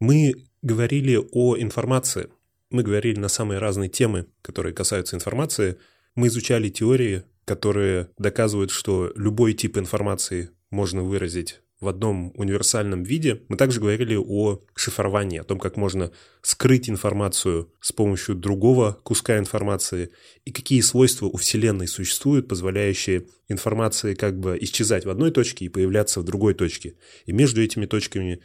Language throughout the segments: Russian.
Мы говорили о информации. Мы говорили на самые разные темы, которые касаются информации. Мы изучали теории, которые доказывают, что любой тип информации можно выразить в одном универсальном виде. Мы также говорили о шифровании, о том, как можно скрыть информацию с помощью другого куска информации и какие свойства у Вселенной существуют, позволяющие информации как бы исчезать в одной точке и появляться в другой точке. И между этими точками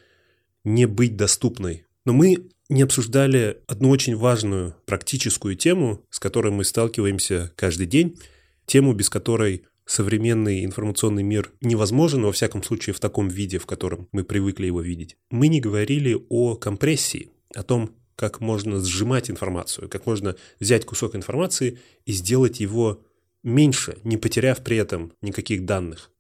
не быть доступной. Но мы не обсуждали одну очень важную практическую тему, с которой мы сталкиваемся каждый день, тему, без которой современный информационный мир невозможен, во всяком случае в таком виде, в котором мы привыкли его видеть. Мы не говорили о компрессии, о том, как можно сжимать информацию, как можно взять кусок информации и сделать его меньше, не потеряв при этом никаких данных.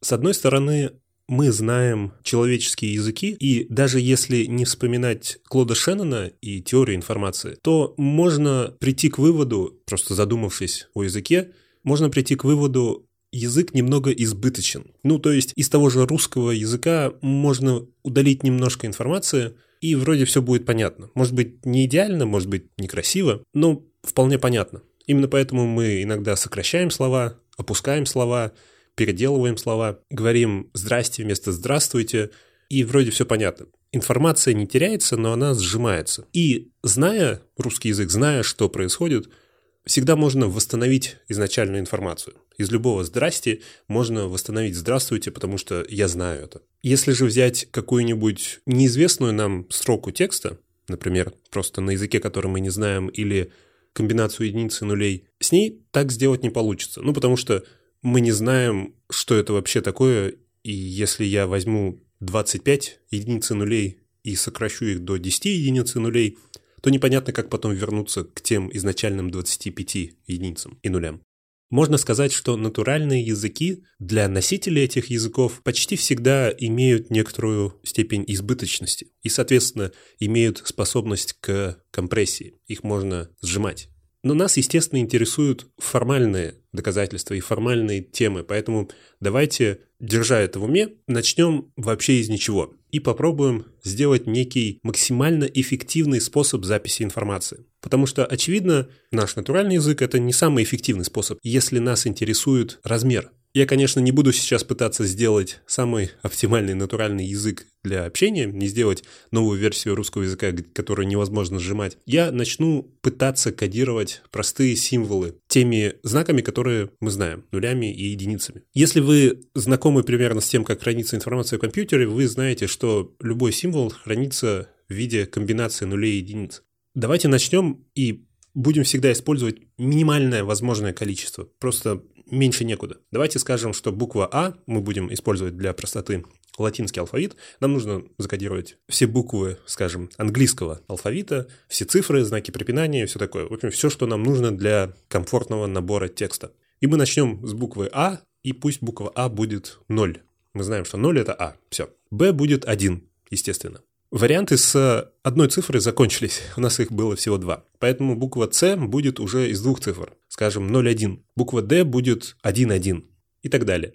С одной стороны, мы знаем человеческие языки, и даже если не вспоминать Клода Шеннона и теорию информации, то можно прийти к выводу, просто задумавшись о языке, можно прийти к выводу язык немного избыточен. Ну, то есть из того же русского языка можно удалить немножко информации, и вроде все будет понятно. Может быть, не идеально, может быть, некрасиво, но вполне понятно. Именно поэтому мы иногда сокращаем слова, опускаем слова, переделываем слова, говорим «здрасте» вместо «здравствуйте», и вроде все понятно. Информация не теряется, но она сжимается. И зная русский язык, зная, что происходит – всегда можно восстановить изначальную информацию. Из любого «здрасте» можно восстановить «здравствуйте», потому что я знаю это. Если же взять какую-нибудь неизвестную нам строку текста, например, просто на языке, который мы не знаем, или комбинацию единиц и нулей, с ней так сделать не получится. Ну, потому что мы не знаем, что это вообще такое, и если я возьму 25 единиц и нулей и сокращу их до 10 единиц и нулей – то непонятно, как потом вернуться к тем изначальным 25 единицам и нулям. Можно сказать, что натуральные языки для носителей этих языков почти всегда имеют некоторую степень избыточности и, соответственно, имеют способность к компрессии. Их можно сжимать. Но нас, естественно, интересуют формальные доказательства и формальные темы, поэтому давайте, держа это в уме, начнем вообще из ничего и попробуем сделать некий максимально эффективный способ записи информации. Потому что, очевидно, наш натуральный язык – это не самый эффективный способ, если нас интересует размер я, конечно, не буду сейчас пытаться сделать самый оптимальный натуральный язык для общения, не сделать новую версию русского языка, которую невозможно сжимать. Я начну пытаться кодировать простые символы теми знаками, которые мы знаем, нулями и единицами. Если вы знакомы примерно с тем, как хранится информация в компьютере, вы знаете, что любой символ хранится в виде комбинации нулей и единиц. Давайте начнем и будем всегда использовать минимальное возможное количество. Просто меньше некуда. Давайте скажем, что буква А мы будем использовать для простоты латинский алфавит, нам нужно закодировать все буквы, скажем, английского алфавита, все цифры, знаки препинания, все такое. В общем, все, что нам нужно для комфортного набора текста. И мы начнем с буквы А, и пусть буква А будет 0. Мы знаем, что 0 это А. Все. Б будет 1, естественно. Варианты с одной цифрой закончились, у нас их было всего два. Поэтому буква С будет уже из двух цифр, скажем 0,1. Буква Д будет 1,1 и так далее.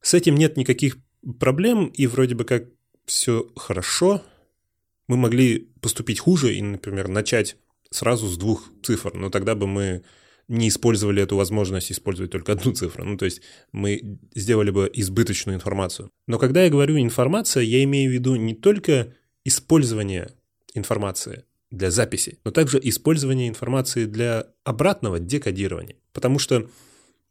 С этим нет никаких проблем, и вроде бы как все хорошо. Мы могли поступить хуже и, например, начать сразу с двух цифр, но тогда бы мы не использовали эту возможность использовать только одну цифру. Ну, то есть мы сделали бы избыточную информацию. Но когда я говорю информация, я имею в виду не только использование информации для записи, но также использование информации для обратного декодирования. Потому что,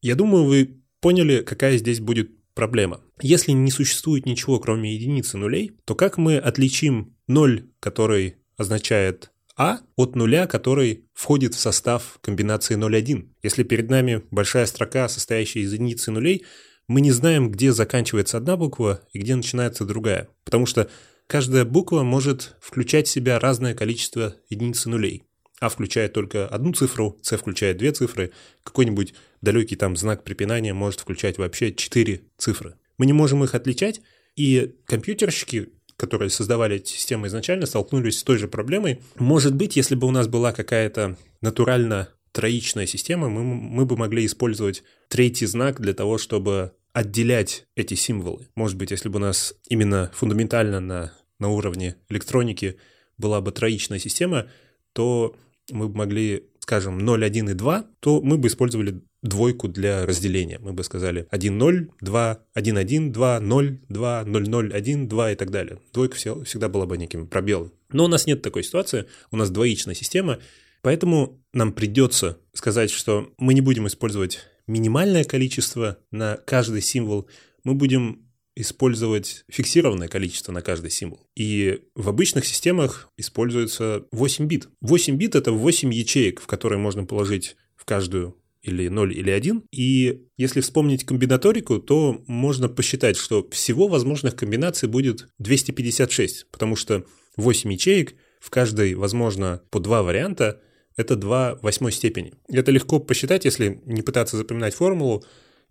я думаю, вы поняли, какая здесь будет проблема. Если не существует ничего, кроме единицы нулей, то как мы отличим ноль, который означает а от нуля, который входит в состав комбинации 0,1. Если перед нами большая строка, состоящая из единицы нулей, мы не знаем, где заканчивается одна буква и где начинается другая. Потому что Каждая буква может включать в себя разное количество единиц и нулей. А включает только одну цифру, С включает две цифры, какой-нибудь далекий там знак препинания может включать вообще четыре цифры. Мы не можем их отличать, и компьютерщики, которые создавали эти системы изначально, столкнулись с той же проблемой. Может быть, если бы у нас была какая-то натурально троичная система, мы, мы бы могли использовать третий знак для того, чтобы отделять эти символы. Может быть, если бы у нас именно фундаментально на, на уровне электроники была бы троичная система, то мы бы могли, скажем, 0, 1 и 2, то мы бы использовали двойку для разделения. Мы бы сказали 1, 0, 2, 1, 1, 2, 0, 2, 0, 0, 1, 2 и так далее. Двойка всегда была бы неким пробелом. Но у нас нет такой ситуации, у нас двоичная система, поэтому нам придется сказать, что мы не будем использовать минимальное количество на каждый символ, мы будем использовать фиксированное количество на каждый символ. И в обычных системах используется 8 бит. 8 бит — это 8 ячеек, в которые можно положить в каждую или 0, или 1. И если вспомнить комбинаторику, то можно посчитать, что всего возможных комбинаций будет 256, потому что 8 ячеек, в каждой возможно по два варианта, это 2 восьмой степени. Это легко посчитать, если не пытаться запоминать формулу.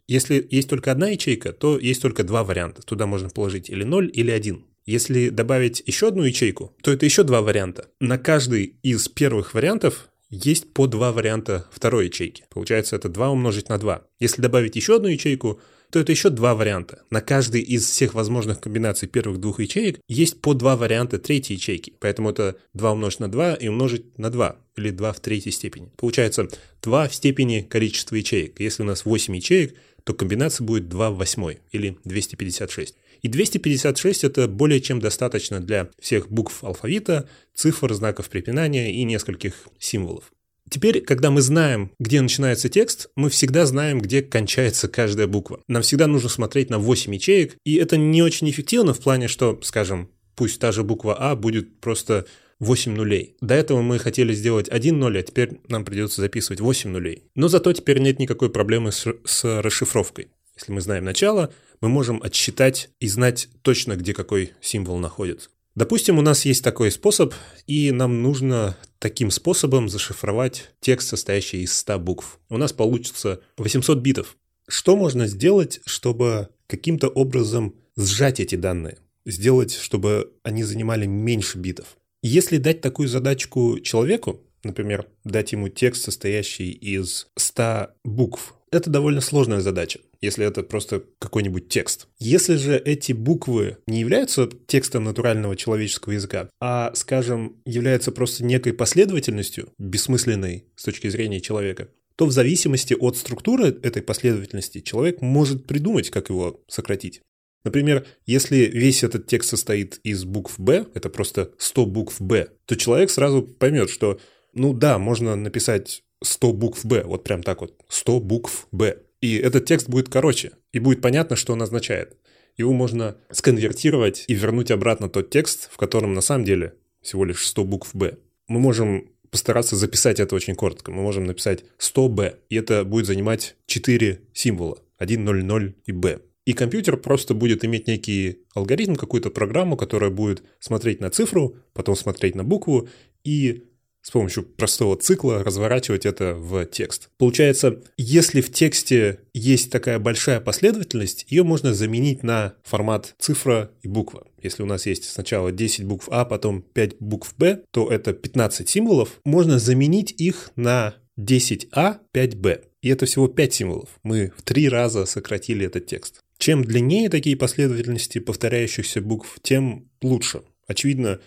Если есть только одна ячейка, то есть только два варианта. Туда можно положить или 0, или 1. Если добавить еще одну ячейку, то это еще два варианта. На каждый из первых вариантов есть по два варианта второй ячейки. Получается, это 2 умножить на 2. Если добавить еще одну ячейку, то это еще два варианта. На каждый из всех возможных комбинаций первых двух ячеек есть по два варианта третьей ячейки. Поэтому это 2 умножить на 2 и умножить на 2, или 2 в третьей степени. Получается 2 в степени количества ячеек. Если у нас 8 ячеек, то комбинация будет 2 в восьмой, или 256. И 256 это более чем достаточно для всех букв алфавита, цифр, знаков препинания и нескольких символов. Теперь, когда мы знаем, где начинается текст, мы всегда знаем, где кончается каждая буква. Нам всегда нужно смотреть на 8 ячеек, и это не очень эффективно в плане, что, скажем, пусть та же буква А будет просто 8 нулей. До этого мы хотели сделать 1 ноль, а теперь нам придется записывать 8 нулей. Но зато теперь нет никакой проблемы с, с расшифровкой. Если мы знаем начало, мы можем отсчитать и знать точно, где какой символ находится. Допустим, у нас есть такой способ, и нам нужно таким способом зашифровать текст, состоящий из 100 букв. У нас получится 800 битов. Что можно сделать, чтобы каким-то образом сжать эти данные? Сделать, чтобы они занимали меньше битов? Если дать такую задачку человеку, например, дать ему текст, состоящий из 100 букв, это довольно сложная задача если это просто какой-нибудь текст. Если же эти буквы не являются текстом натурального человеческого языка, а, скажем, являются просто некой последовательностью, бессмысленной с точки зрения человека, то в зависимости от структуры этой последовательности человек может придумать, как его сократить. Например, если весь этот текст состоит из букв «Б», это просто 100 букв «Б», то человек сразу поймет, что, ну да, можно написать 100 букв «Б», вот прям так вот, 100 букв «Б». И этот текст будет короче, и будет понятно, что он означает. Его можно сконвертировать и вернуть обратно тот текст, в котором на самом деле всего лишь 100 букв «Б». Мы можем постараться записать это очень коротко. Мы можем написать 100b, и это будет занимать 4 символа. 1, 0, 0 и b. И компьютер просто будет иметь некий алгоритм, какую-то программу, которая будет смотреть на цифру, потом смотреть на букву и с помощью простого цикла разворачивать это в текст. Получается, если в тексте есть такая большая последовательность, ее можно заменить на формат цифра и буква. Если у нас есть сначала 10 букв А, потом 5 букв Б, то это 15 символов. Можно заменить их на 10А, 5Б. И это всего 5 символов. Мы в три раза сократили этот текст. Чем длиннее такие последовательности повторяющихся букв, тем лучше. Очевидно,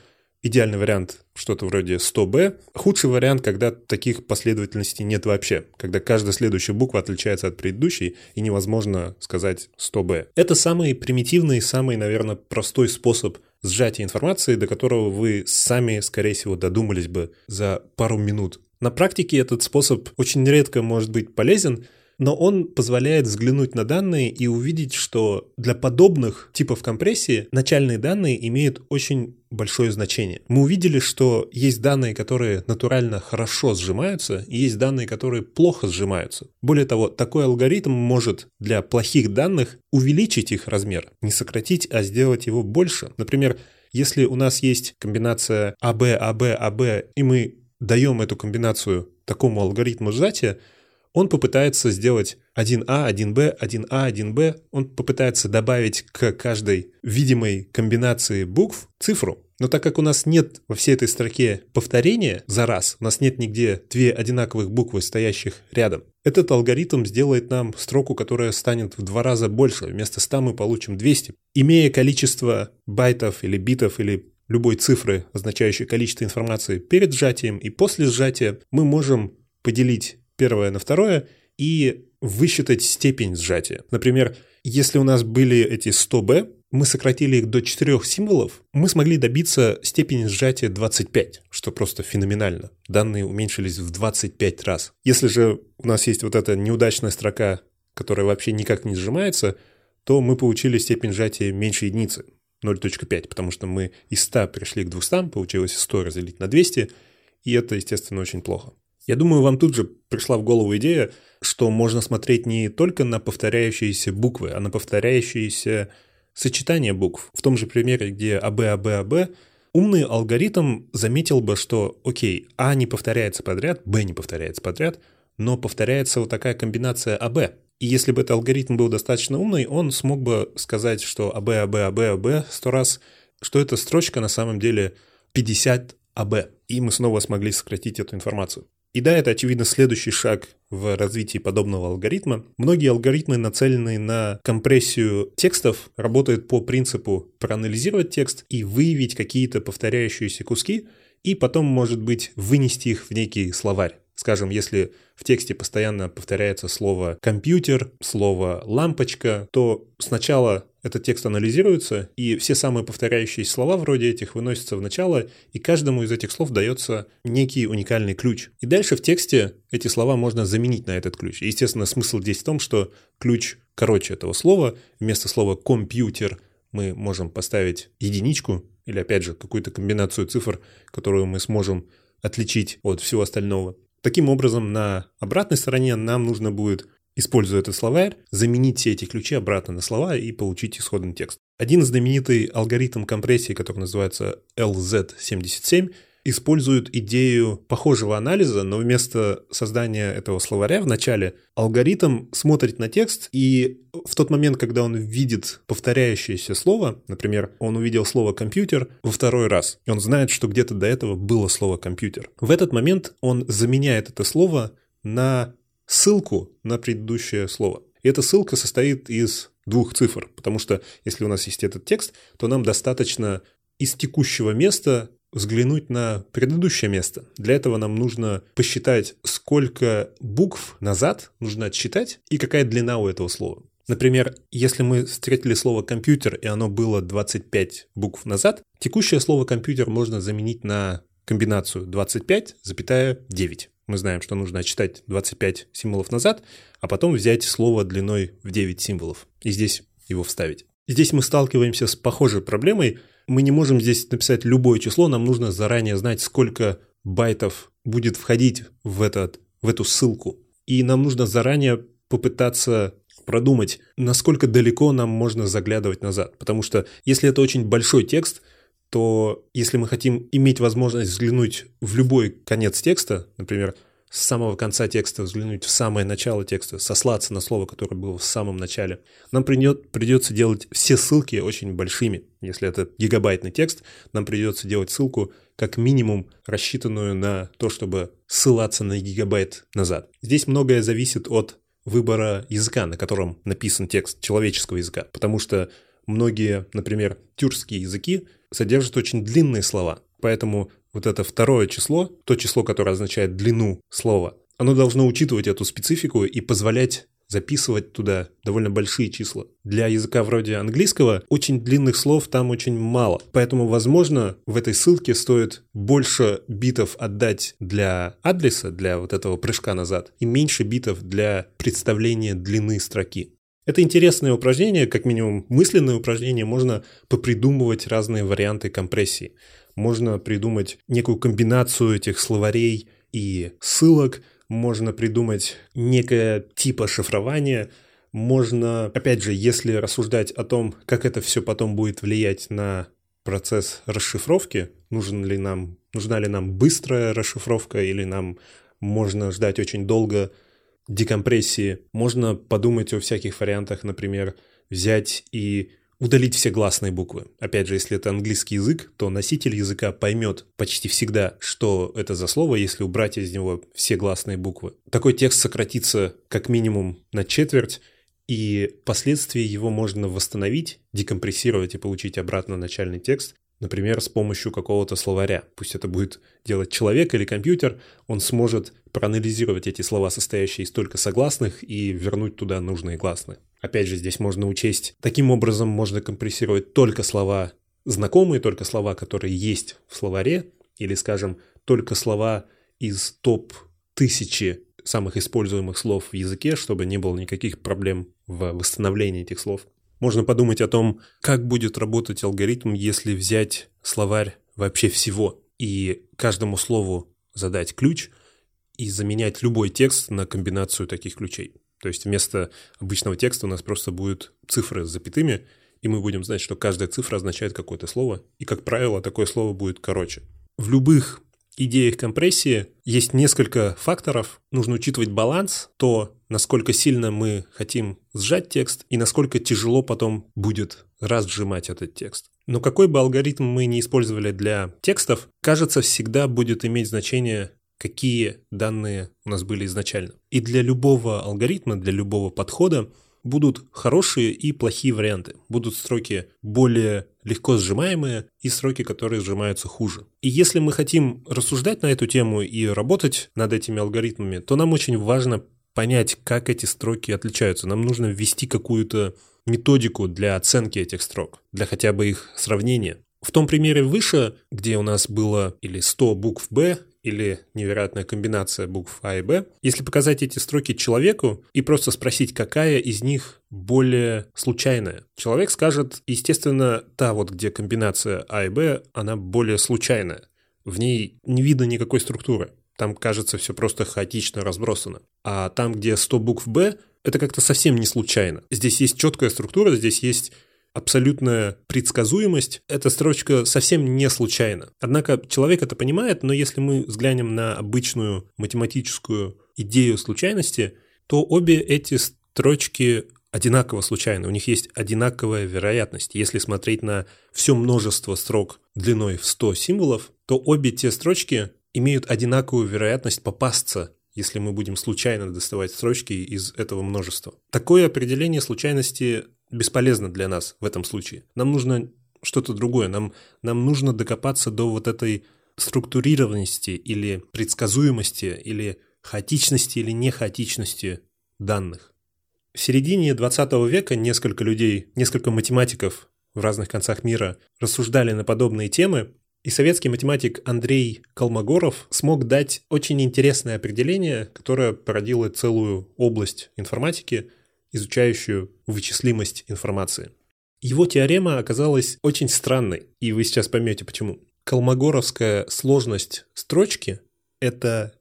идеальный вариант что-то вроде 100b. Худший вариант, когда таких последовательностей нет вообще, когда каждая следующая буква отличается от предыдущей и невозможно сказать 100b. Это самый примитивный, самый, наверное, простой способ сжатия информации, до которого вы сами, скорее всего, додумались бы за пару минут. На практике этот способ очень редко может быть полезен, но он позволяет взглянуть на данные и увидеть, что для подобных типов компрессии начальные данные имеют очень большое значение. Мы увидели, что есть данные, которые натурально хорошо сжимаются, и есть данные, которые плохо сжимаются. Более того, такой алгоритм может для плохих данных увеличить их размер, не сократить, а сделать его больше. Например, если у нас есть комбинация АБ, АБ, АБ, и мы даем эту комбинацию такому алгоритму сжатия, он попытается сделать 1А, 1Б, 1А, 1Б. Он попытается добавить к каждой видимой комбинации букв цифру. Но так как у нас нет во всей этой строке повторения за раз, у нас нет нигде две одинаковых буквы, стоящих рядом, этот алгоритм сделает нам строку, которая станет в два раза больше. Вместо 100 мы получим 200. Имея количество байтов или битов или любой цифры, означающей количество информации перед сжатием и после сжатия, мы можем поделить первое на второе и высчитать степень сжатия. Например, если у нас были эти 100b, мы сократили их до 4 символов, мы смогли добиться степени сжатия 25, что просто феноменально. Данные уменьшились в 25 раз. Если же у нас есть вот эта неудачная строка, которая вообще никак не сжимается, то мы получили степень сжатия меньше единицы, 0.5, потому что мы из 100 пришли к 200, получилось 100 разделить на 200, и это, естественно, очень плохо. Я думаю, вам тут же пришла в голову идея, что можно смотреть не только на повторяющиеся буквы, а на повторяющиеся сочетания букв. В том же примере, где АБ, АБ, АБ, умный алгоритм заметил бы, что, окей, А не повторяется подряд, Б не повторяется подряд, но повторяется вот такая комбинация АБ. И если бы этот алгоритм был достаточно умный, он смог бы сказать, что АБ, АБ, АБ, АБ сто раз, что эта строчка на самом деле 50 АБ. И мы снова смогли сократить эту информацию. И да, это, очевидно, следующий шаг в развитии подобного алгоритма. Многие алгоритмы, нацеленные на компрессию текстов, работают по принципу проанализировать текст и выявить какие-то повторяющиеся куски, и потом, может быть, вынести их в некий словарь. Скажем, если в тексте постоянно повторяется слово «компьютер», слово «лампочка», то сначала этот текст анализируется, и все самые повторяющиеся слова вроде этих выносятся в начало, и каждому из этих слов дается некий уникальный ключ. И дальше в тексте эти слова можно заменить на этот ключ. И, естественно, смысл здесь в том, что ключ короче этого слова. Вместо слова «компьютер» мы можем поставить единичку, или, опять же, какую-то комбинацию цифр, которую мы сможем отличить от всего остального. Таким образом, на обратной стороне нам нужно будет, используя этот словарь, заменить все эти ключи обратно на слова и получить исходный текст. Один знаменитый алгоритм компрессии, который называется LZ77, используют идею похожего анализа, но вместо создания этого словаря в начале алгоритм смотрит на текст, и в тот момент, когда он видит повторяющееся слово, например, он увидел слово «компьютер» во второй раз, и он знает, что где-то до этого было слово «компьютер». В этот момент он заменяет это слово на ссылку на предыдущее слово. И эта ссылка состоит из двух цифр, потому что если у нас есть этот текст, то нам достаточно из текущего места взглянуть на предыдущее место. Для этого нам нужно посчитать, сколько букв назад нужно отсчитать и какая длина у этого слова. Например, если мы встретили слово «компьютер» и оно было 25 букв назад, текущее слово «компьютер» можно заменить на комбинацию 25,9. Мы знаем, что нужно отсчитать 25 символов назад, а потом взять слово длиной в 9 символов и здесь его вставить. Здесь мы сталкиваемся с похожей проблемой, мы не можем здесь написать любое число, нам нужно заранее знать, сколько байтов будет входить в, этот, в эту ссылку. И нам нужно заранее попытаться продумать, насколько далеко нам можно заглядывать назад. Потому что если это очень большой текст, то если мы хотим иметь возможность взглянуть в любой конец текста, например, с самого конца текста взглянуть в самое начало текста, сослаться на слово, которое было в самом начале. Нам придет, придется делать все ссылки очень большими. Если это гигабайтный текст, нам придется делать ссылку как минимум рассчитанную на то, чтобы ссылаться на гигабайт назад. Здесь многое зависит от выбора языка, на котором написан текст человеческого языка, потому что многие, например, тюркские языки содержат очень длинные слова, поэтому вот это второе число, то число, которое означает длину слова, оно должно учитывать эту специфику и позволять записывать туда довольно большие числа. Для языка вроде английского очень длинных слов там очень мало. Поэтому, возможно, в этой ссылке стоит больше битов отдать для адреса, для вот этого прыжка назад, и меньше битов для представления длины строки. Это интересное упражнение, как минимум мысленное упражнение, можно попридумывать разные варианты компрессии можно придумать некую комбинацию этих словарей и ссылок, можно придумать некое типа шифрования, можно, опять же, если рассуждать о том, как это все потом будет влиять на процесс расшифровки, нужен ли нам, нужна ли нам быстрая расшифровка или нам можно ждать очень долго декомпрессии, можно подумать о всяких вариантах, например, взять и удалить все гласные буквы. Опять же, если это английский язык, то носитель языка поймет почти всегда, что это за слово, если убрать из него все гласные буквы. Такой текст сократится как минимум на четверть, и впоследствии его можно восстановить, декомпрессировать и получить обратно начальный текст например, с помощью какого-то словаря. Пусть это будет делать человек или компьютер, он сможет проанализировать эти слова, состоящие из только согласных, и вернуть туда нужные гласные. Опять же, здесь можно учесть, таким образом можно компрессировать только слова знакомые, только слова, которые есть в словаре, или, скажем, только слова из топ тысячи самых используемых слов в языке, чтобы не было никаких проблем в восстановлении этих слов. Можно подумать о том, как будет работать алгоритм, если взять словарь вообще всего и каждому слову задать ключ и заменять любой текст на комбинацию таких ключей. То есть вместо обычного текста у нас просто будут цифры с запятыми, и мы будем знать, что каждая цифра означает какое-то слово, и, как правило, такое слово будет короче. В любых идеях компрессии есть несколько факторов. Нужно учитывать баланс, то, насколько сильно мы хотим сжать текст и насколько тяжело потом будет разжимать этот текст. Но какой бы алгоритм мы ни использовали для текстов, кажется, всегда будет иметь значение, какие данные у нас были изначально. И для любого алгоритма, для любого подхода будут хорошие и плохие варианты. Будут строки более легко сжимаемые и сроки, которые сжимаются хуже. И если мы хотим рассуждать на эту тему и работать над этими алгоритмами, то нам очень важно понять, как эти строки отличаются. Нам нужно ввести какую-то методику для оценки этих строк, для хотя бы их сравнения. В том примере выше, где у нас было или 100 букв «Б», или невероятная комбинация букв А и Б, если показать эти строки человеку и просто спросить, какая из них более случайная, человек скажет, естественно, та вот, где комбинация А и Б, она более случайная. В ней не видно никакой структуры. Там, кажется, все просто хаотично разбросано. А там, где 100 букв Б, это как-то совсем не случайно. Здесь есть четкая структура, здесь есть абсолютная предсказуемость, эта строчка совсем не случайна. Однако человек это понимает, но если мы взглянем на обычную математическую идею случайности, то обе эти строчки одинаково случайны, у них есть одинаковая вероятность. Если смотреть на все множество строк длиной в 100 символов, то обе те строчки имеют одинаковую вероятность попасться если мы будем случайно доставать строчки из этого множества. Такое определение случайности бесполезно для нас в этом случае. Нам нужно что-то другое. Нам, нам нужно докопаться до вот этой структурированности или предсказуемости, или хаотичности или нехаотичности данных. В середине 20 века несколько людей, несколько математиков в разных концах мира рассуждали на подобные темы, и советский математик Андрей Колмогоров смог дать очень интересное определение, которое породило целую область информатики, изучающую вычислимость информации. Его теорема оказалась очень странной, и вы сейчас поймете почему. Колмогоровская сложность строчки – это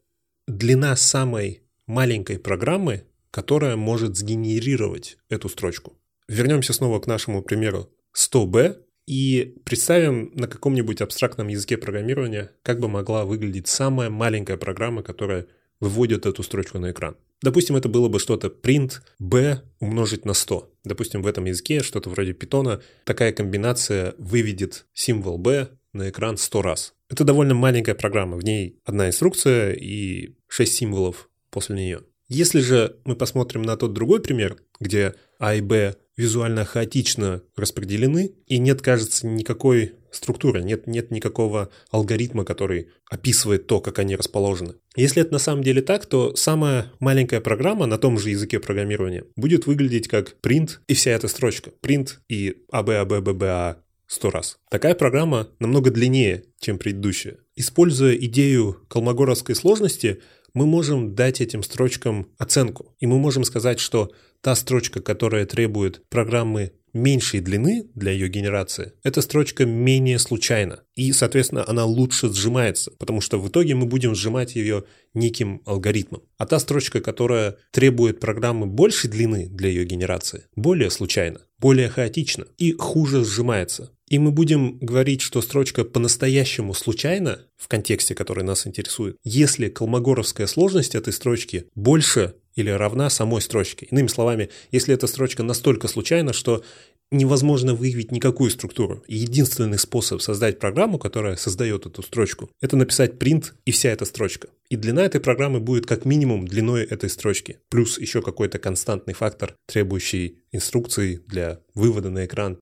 длина самой маленькой программы, которая может сгенерировать эту строчку. Вернемся снова к нашему примеру 100b и представим на каком-нибудь абстрактном языке программирования, как бы могла выглядеть самая маленькая программа, которая выводит эту строчку на экран. Допустим, это было бы что-то print b умножить на 100. Допустим, в этом языке что-то вроде питона. Такая комбинация выведет символ b на экран 100 раз. Это довольно маленькая программа. В ней одна инструкция и 6 символов после нее. Если же мы посмотрим на тот другой пример, где а и b визуально хаотично распределены, и нет, кажется, никакой структуры, нет, нет никакого алгоритма, который описывает то, как они расположены. Если это на самом деле так, то самая маленькая программа на том же языке программирования будет выглядеть как print и вся эта строчка. Print и а сто раз. Такая программа намного длиннее, чем предыдущая. Используя идею колмогоровской сложности, мы можем дать этим строчкам оценку. И мы можем сказать, что та строчка, которая требует программы меньшей длины для ее генерации, эта строчка менее случайна. И, соответственно, она лучше сжимается, потому что в итоге мы будем сжимать ее неким алгоритмом. А та строчка, которая требует программы большей длины для ее генерации, более случайна, более хаотична и хуже сжимается. И мы будем говорить, что строчка по-настоящему случайна в контексте, который нас интересует, если колмогоровская сложность этой строчки больше или равна самой строчке. Иными словами, если эта строчка настолько случайна, что невозможно выявить никакую структуру. И единственный способ создать программу, которая создает эту строчку, это написать print и вся эта строчка. И длина этой программы будет как минимум длиной этой строчки, плюс еще какой-то константный фактор, требующий инструкций для вывода на экран.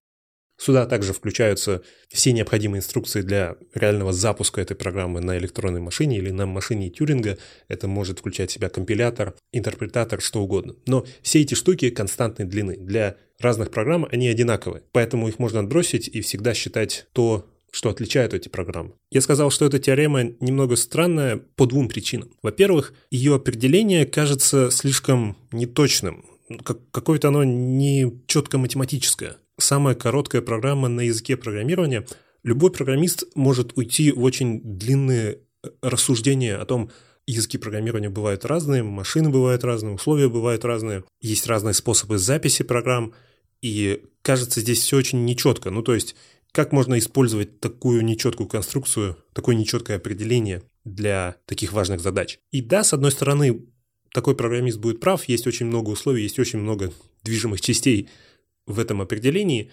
Сюда также включаются все необходимые инструкции для реального запуска этой программы на электронной машине или на машине Тюринга. Это может включать в себя компилятор, интерпретатор, что угодно. Но все эти штуки константной длины. Для разных программ они одинаковые. Поэтому их можно отбросить и всегда считать то, что отличает эти программы. Я сказал, что эта теорема немного странная по двум причинам. Во-первых, ее определение кажется слишком неточным. Как, какое-то оно не четко математическое самая короткая программа на языке программирования, любой программист может уйти в очень длинные э, рассуждения о том, языки программирования бывают разные, машины бывают разные, условия бывают разные, есть разные способы записи программ, и кажется, здесь все очень нечетко. Ну, то есть, как можно использовать такую нечеткую конструкцию, такое нечеткое определение для таких важных задач? И да, с одной стороны, такой программист будет прав, есть очень много условий, есть очень много движимых частей в этом определении,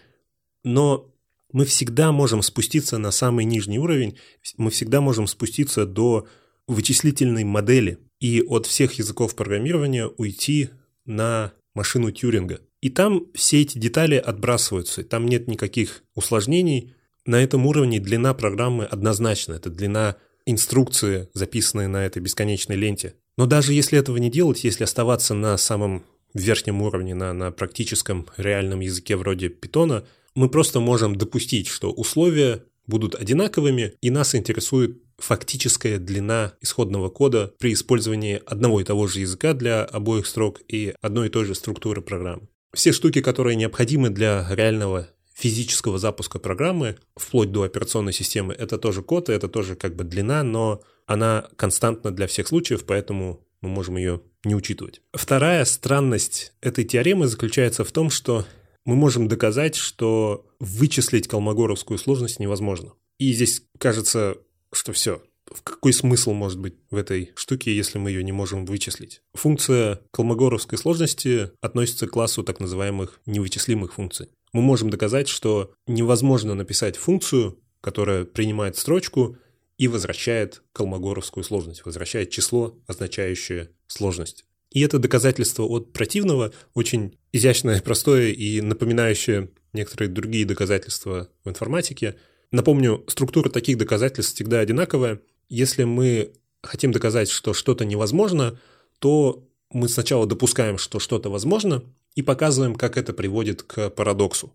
но мы всегда можем спуститься на самый нижний уровень, мы всегда можем спуститься до вычислительной модели и от всех языков программирования уйти на машину Тьюринга. И там все эти детали отбрасываются, там нет никаких усложнений. На этом уровне длина программы однозначна, это длина инструкции, записанные на этой бесконечной ленте. Но даже если этого не делать, если оставаться на самом верхнем уровне, на, на практическом реальном языке вроде питона, мы просто можем допустить, что условия будут одинаковыми, и нас интересует фактическая длина исходного кода при использовании одного и того же языка для обоих строк и одной и той же структуры программы. Все штуки, которые необходимы для реального физического запуска программы, вплоть до операционной системы, это тоже код, это тоже как бы длина, но она константна для всех случаев, поэтому мы можем ее не учитывать. Вторая странность этой теоремы заключается в том, что мы можем доказать, что вычислить колмогоровскую сложность невозможно. И здесь кажется, что все. В какой смысл может быть в этой штуке, если мы ее не можем вычислить? Функция колмогоровской сложности относится к классу так называемых невычислимых функций. Мы можем доказать, что невозможно написать функцию, которая принимает строчку и возвращает колмогоровскую сложность, возвращает число, означающее сложность. И это доказательство от противного очень изящное, простое и напоминающее некоторые другие доказательства в информатике. Напомню, структура таких доказательств всегда одинаковая. Если мы хотим доказать, что что-то невозможно, то мы сначала допускаем, что что-то возможно, и показываем, как это приводит к парадоксу.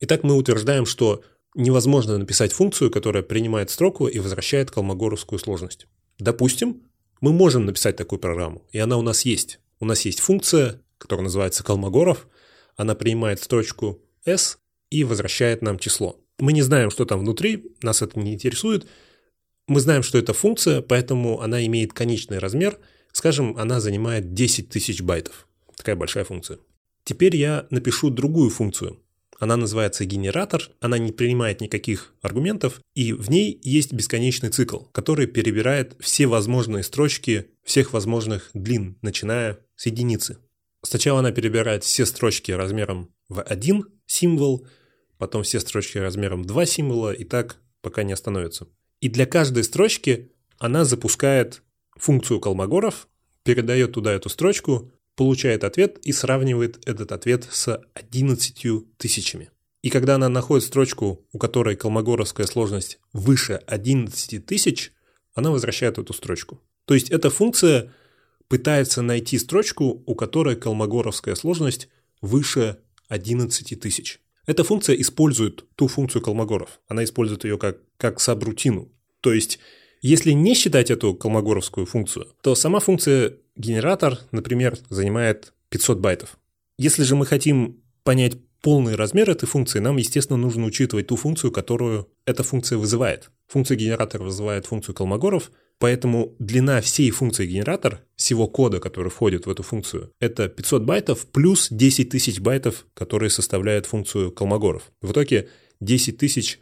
Итак, мы утверждаем, что невозможно написать функцию, которая принимает строку и возвращает колмогоровскую сложность. Допустим, мы можем написать такую программу, и она у нас есть. У нас есть функция, которая называется Колмогоров, она принимает строчку s и возвращает нам число. Мы не знаем, что там внутри, нас это не интересует. Мы знаем, что это функция, поэтому она имеет конечный размер. Скажем, она занимает 10 тысяч байтов. Такая большая функция. Теперь я напишу другую функцию, она называется генератор, она не принимает никаких аргументов, и в ней есть бесконечный цикл, который перебирает все возможные строчки всех возможных длин, начиная с единицы. Сначала она перебирает все строчки размером в один символ, потом все строчки размером два символа, и так пока не остановится. И для каждой строчки она запускает функцию Колмогоров, передает туда эту строчку, получает ответ и сравнивает этот ответ с 11 тысячами. И когда она находит строчку, у которой колмогоровская сложность выше 11 тысяч, она возвращает эту строчку. То есть эта функция пытается найти строчку, у которой колмогоровская сложность выше 11 тысяч. Эта функция использует ту функцию Колмогоров. Она использует ее как, как сабрутину. То есть, если не считать эту колмогоровскую функцию, то сама функция генератор, например, занимает 500 байтов. Если же мы хотим понять полный размер этой функции, нам, естественно, нужно учитывать ту функцию, которую эта функция вызывает. Функция генератора вызывает функцию Колмогоров, поэтому длина всей функции генератор, всего кода, который входит в эту функцию, это 500 байтов плюс 10 тысяч байтов, которые составляют функцию Колмогоров. В итоге 10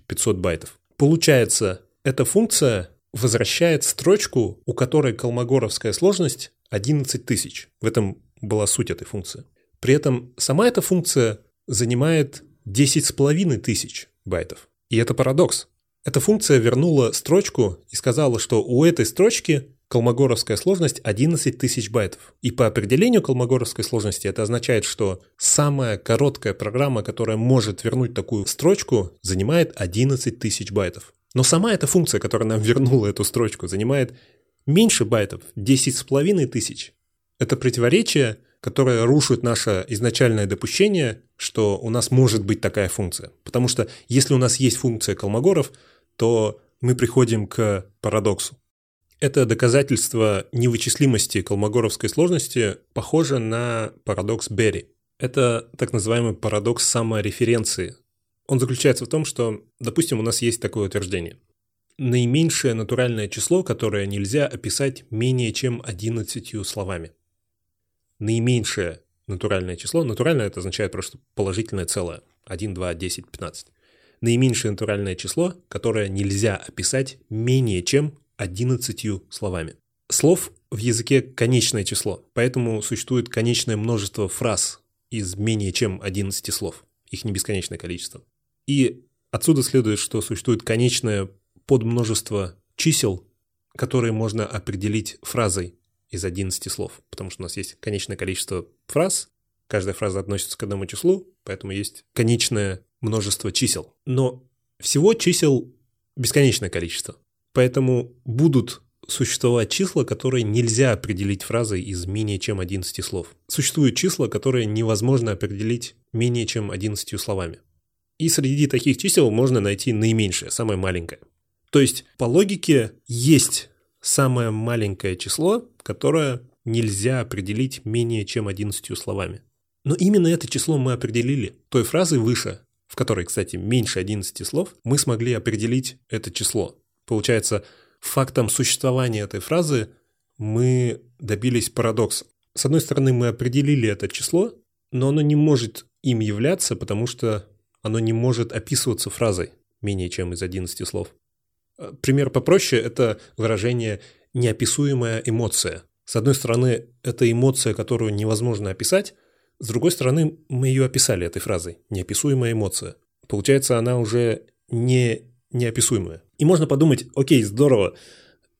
500 байтов. Получается, эта функция возвращает строчку, у которой колмогоровская сложность 11 тысяч. В этом была суть этой функции. При этом сама эта функция занимает 10 с половиной тысяч байтов. И это парадокс. Эта функция вернула строчку и сказала, что у этой строчки Колмогоровская сложность 11 тысяч байтов. И по определению колмогоровской сложности это означает, что самая короткая программа, которая может вернуть такую строчку, занимает 11 тысяч байтов. Но сама эта функция, которая нам вернула эту строчку, занимает меньше байтов, 10 с половиной тысяч. Это противоречие, которое рушит наше изначальное допущение, что у нас может быть такая функция. Потому что если у нас есть функция Колмогоров, то мы приходим к парадоксу. Это доказательство невычислимости колмогоровской сложности похоже на парадокс Берри. Это так называемый парадокс самореференции. Он заключается в том, что, допустим, у нас есть такое утверждение. Наименьшее натуральное число, которое нельзя описать менее чем 11 словами. Наименьшее натуральное число, натуральное это означает просто положительное целое. 1, 2, 10, 15 наименьшее натуральное число, которое нельзя описать менее чем 11 словами. Слов в языке конечное число, поэтому существует конечное множество фраз из менее чем 11 слов. Их не бесконечное количество. И отсюда следует, что существует конечное подмножество чисел, которые можно определить фразой из 11 слов, потому что у нас есть конечное количество фраз, каждая фраза относится к одному числу, поэтому есть конечное множество чисел. Но всего чисел бесконечное количество. Поэтому будут существовать числа, которые нельзя определить фразой из менее чем 11 слов. Существуют числа, которые невозможно определить менее чем 11 словами. И среди таких чисел можно найти наименьшее, самое маленькое. То есть, по логике, есть самое маленькое число, которое нельзя определить менее чем 11 словами. Но именно это число мы определили той фразой выше, в которой, кстати, меньше 11 слов, мы смогли определить это число. Получается, фактом существования этой фразы мы добились парадокса. С одной стороны, мы определили это число, но оно не может им являться, потому что оно не может описываться фразой менее чем из 11 слов. Э, пример попроще – это выражение «неописуемая эмоция». С одной стороны, это эмоция, которую невозможно описать, с другой стороны, мы ее описали этой фразой «неописуемая эмоция». Получается, она уже не неописуемая. И можно подумать, окей, здорово,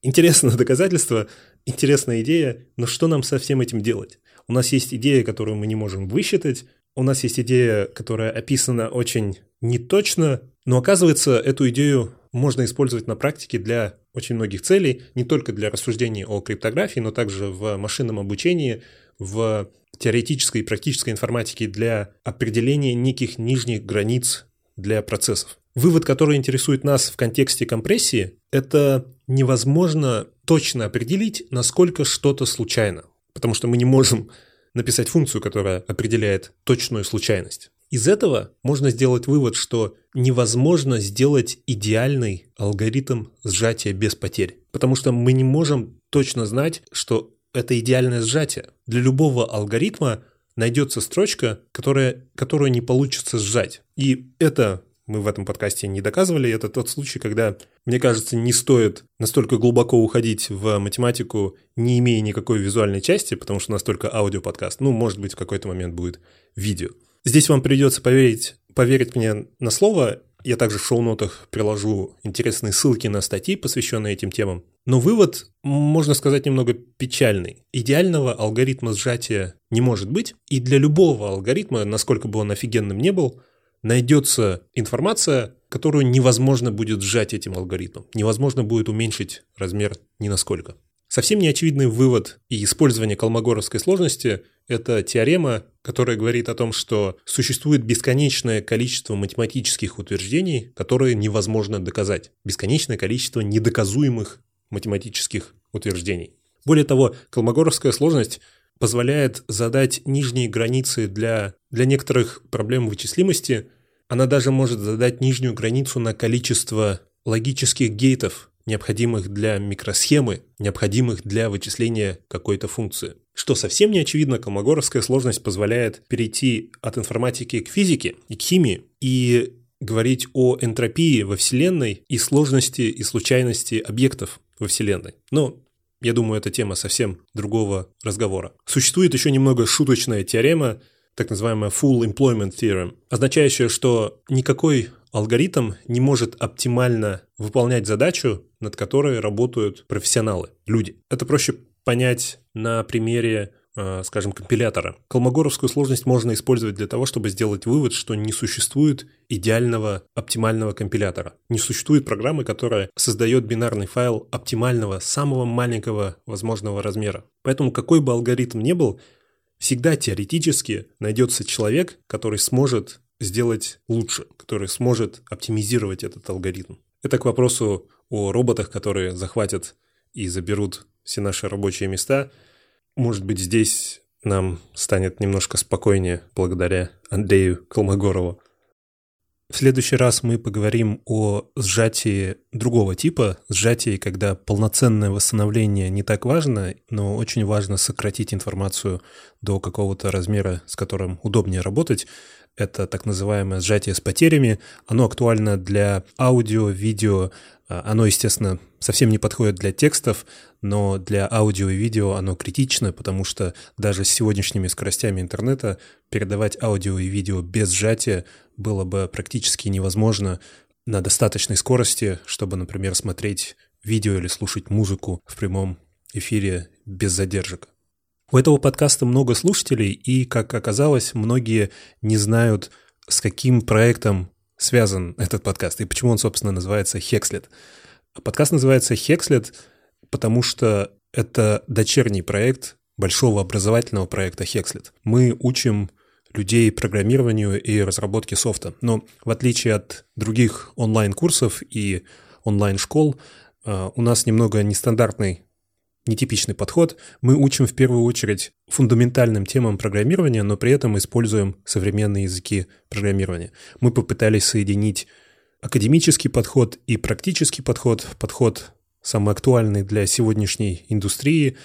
интересное доказательство, интересная идея, но что нам со всем этим делать? У нас есть идея, которую мы не можем высчитать, у нас есть идея, которая описана очень неточно, но оказывается, эту идею можно использовать на практике для очень многих целей, не только для рассуждений о криптографии, но также в машинном обучении, в теоретической и практической информатике для определения неких нижних границ для процессов. Вывод, который интересует нас в контексте компрессии, это невозможно точно определить, насколько что-то случайно, потому что мы не можем написать функцию, которая определяет точную случайность. Из этого можно сделать вывод, что невозможно сделать идеальный алгоритм сжатия без потерь, потому что мы не можем точно знать, что это идеальное сжатие. Для любого алгоритма найдется строчка, которая, которую не получится сжать. И это мы в этом подкасте не доказывали. Это тот случай, когда, мне кажется, не стоит настолько глубоко уходить в математику, не имея никакой визуальной части, потому что настолько аудиоподкаст. Ну, может быть, в какой-то момент будет видео. Здесь вам придется поверить, поверить мне на слово. Я также в шоу-нотах приложу интересные ссылки на статьи, посвященные этим темам. Но вывод, можно сказать, немного печальный. Идеального алгоритма сжатия не может быть, и для любого алгоритма, насколько бы он офигенным не был, найдется информация, которую невозможно будет сжать этим алгоритмом. Невозможно будет уменьшить размер ни насколько. Совсем неочевидный вывод и использование колмогоровской сложности – это теорема, которая говорит о том, что существует бесконечное количество математических утверждений, которые невозможно доказать. Бесконечное количество недоказуемых математических утверждений. Более того, колмогоровская сложность позволяет задать нижние границы для, для некоторых проблем вычислимости. Она даже может задать нижнюю границу на количество логических гейтов, необходимых для микросхемы, необходимых для вычисления какой-то функции. Что совсем не очевидно, колмогоровская сложность позволяет перейти от информатики к физике и к химии и говорить о энтропии во Вселенной и сложности и случайности объектов, во Вселенной. Но я думаю, это тема совсем другого разговора. Существует еще немного шуточная теорема, так называемая Full Employment Theorem, означающая, что никакой алгоритм не может оптимально выполнять задачу, над которой работают профессионалы, люди. Это проще понять на примере скажем, компилятора. Колмогоровскую сложность можно использовать для того, чтобы сделать вывод, что не существует идеального оптимального компилятора. Не существует программы, которая создает бинарный файл оптимального, самого маленького возможного размера. Поэтому какой бы алгоритм ни был, всегда теоретически найдется человек, который сможет сделать лучше, который сможет оптимизировать этот алгоритм. Это к вопросу о роботах, которые захватят и заберут все наши рабочие места – может быть, здесь нам станет немножко спокойнее благодаря Андрею Колмогорову. В следующий раз мы поговорим о сжатии другого типа, сжатии, когда полноценное восстановление не так важно, но очень важно сократить информацию до какого-то размера, с которым удобнее работать. Это так называемое сжатие с потерями. Оно актуально для аудио, видео, а, оно, естественно, совсем не подходит для текстов, но для аудио и видео оно критично, потому что даже с сегодняшними скоростями интернета передавать аудио и видео без сжатия было бы практически невозможно на достаточной скорости, чтобы, например, смотреть видео или слушать музыку в прямом эфире без задержек. У этого подкаста много слушателей, и, как оказалось, многие не знают, с каким проектом связан этот подкаст и почему он, собственно, называется «Хекслет». Подкаст называется «Хекслет», потому что это дочерний проект большого образовательного проекта «Хекслет». Мы учим людей программированию и разработке софта. Но в отличие от других онлайн-курсов и онлайн-школ, э, у нас немного нестандартный нетипичный подход. Мы учим в первую очередь фундаментальным темам программирования, но при этом используем современные языки программирования. Мы попытались соединить академический подход и практический подход, подход самый актуальный для сегодняшней индустрии.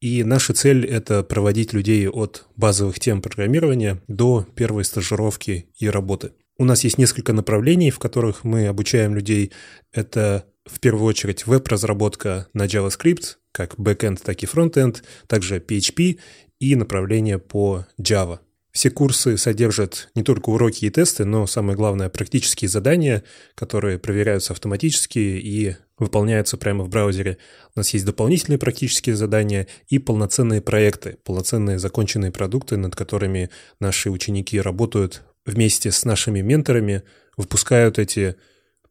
И наша цель – это проводить людей от базовых тем программирования до первой стажировки и работы. У нас есть несколько направлений, в которых мы обучаем людей. Это в первую очередь веб-разработка на JavaScript, как backend, так и frontend, также PHP и направление по Java. Все курсы содержат не только уроки и тесты, но самое главное практические задания, которые проверяются автоматически и выполняются прямо в браузере. У нас есть дополнительные практические задания и полноценные проекты, полноценные законченные продукты, над которыми наши ученики работают вместе с нашими менторами, выпускают эти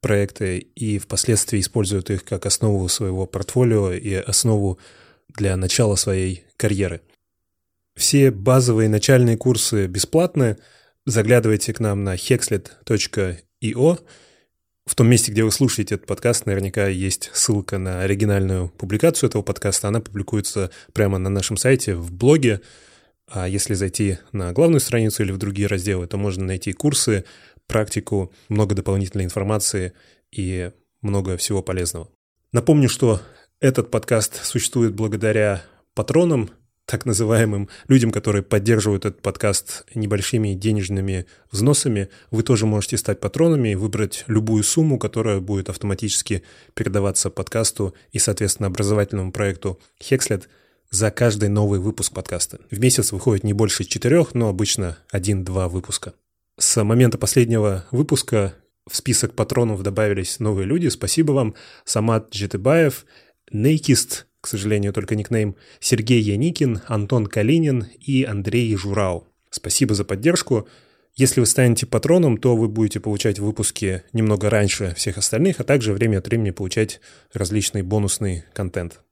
проекты и впоследствии используют их как основу своего портфолио и основу для начала своей карьеры. Все базовые начальные курсы бесплатны. Заглядывайте к нам на hexlet.io. В том месте, где вы слушаете этот подкаст, наверняка есть ссылка на оригинальную публикацию этого подкаста. Она публикуется прямо на нашем сайте в блоге. А если зайти на главную страницу или в другие разделы, то можно найти курсы, практику, много дополнительной информации и много всего полезного. Напомню, что этот подкаст существует благодаря патронам, так называемым людям, которые поддерживают этот подкаст небольшими денежными взносами. Вы тоже можете стать патронами и выбрать любую сумму, которая будет автоматически передаваться подкасту и, соответственно, образовательному проекту Hexlet за каждый новый выпуск подкаста. В месяц выходит не больше четырех, но обычно один-два выпуска. С момента последнего выпуска в список патронов добавились новые люди. Спасибо вам. Самат Джитыбаев, Нейкист, к сожалению, только никнейм, Сергей Яникин, Антон Калинин и Андрей Журау. Спасибо за поддержку. Если вы станете патроном, то вы будете получать выпуски немного раньше всех остальных, а также время от времени получать различный бонусный контент.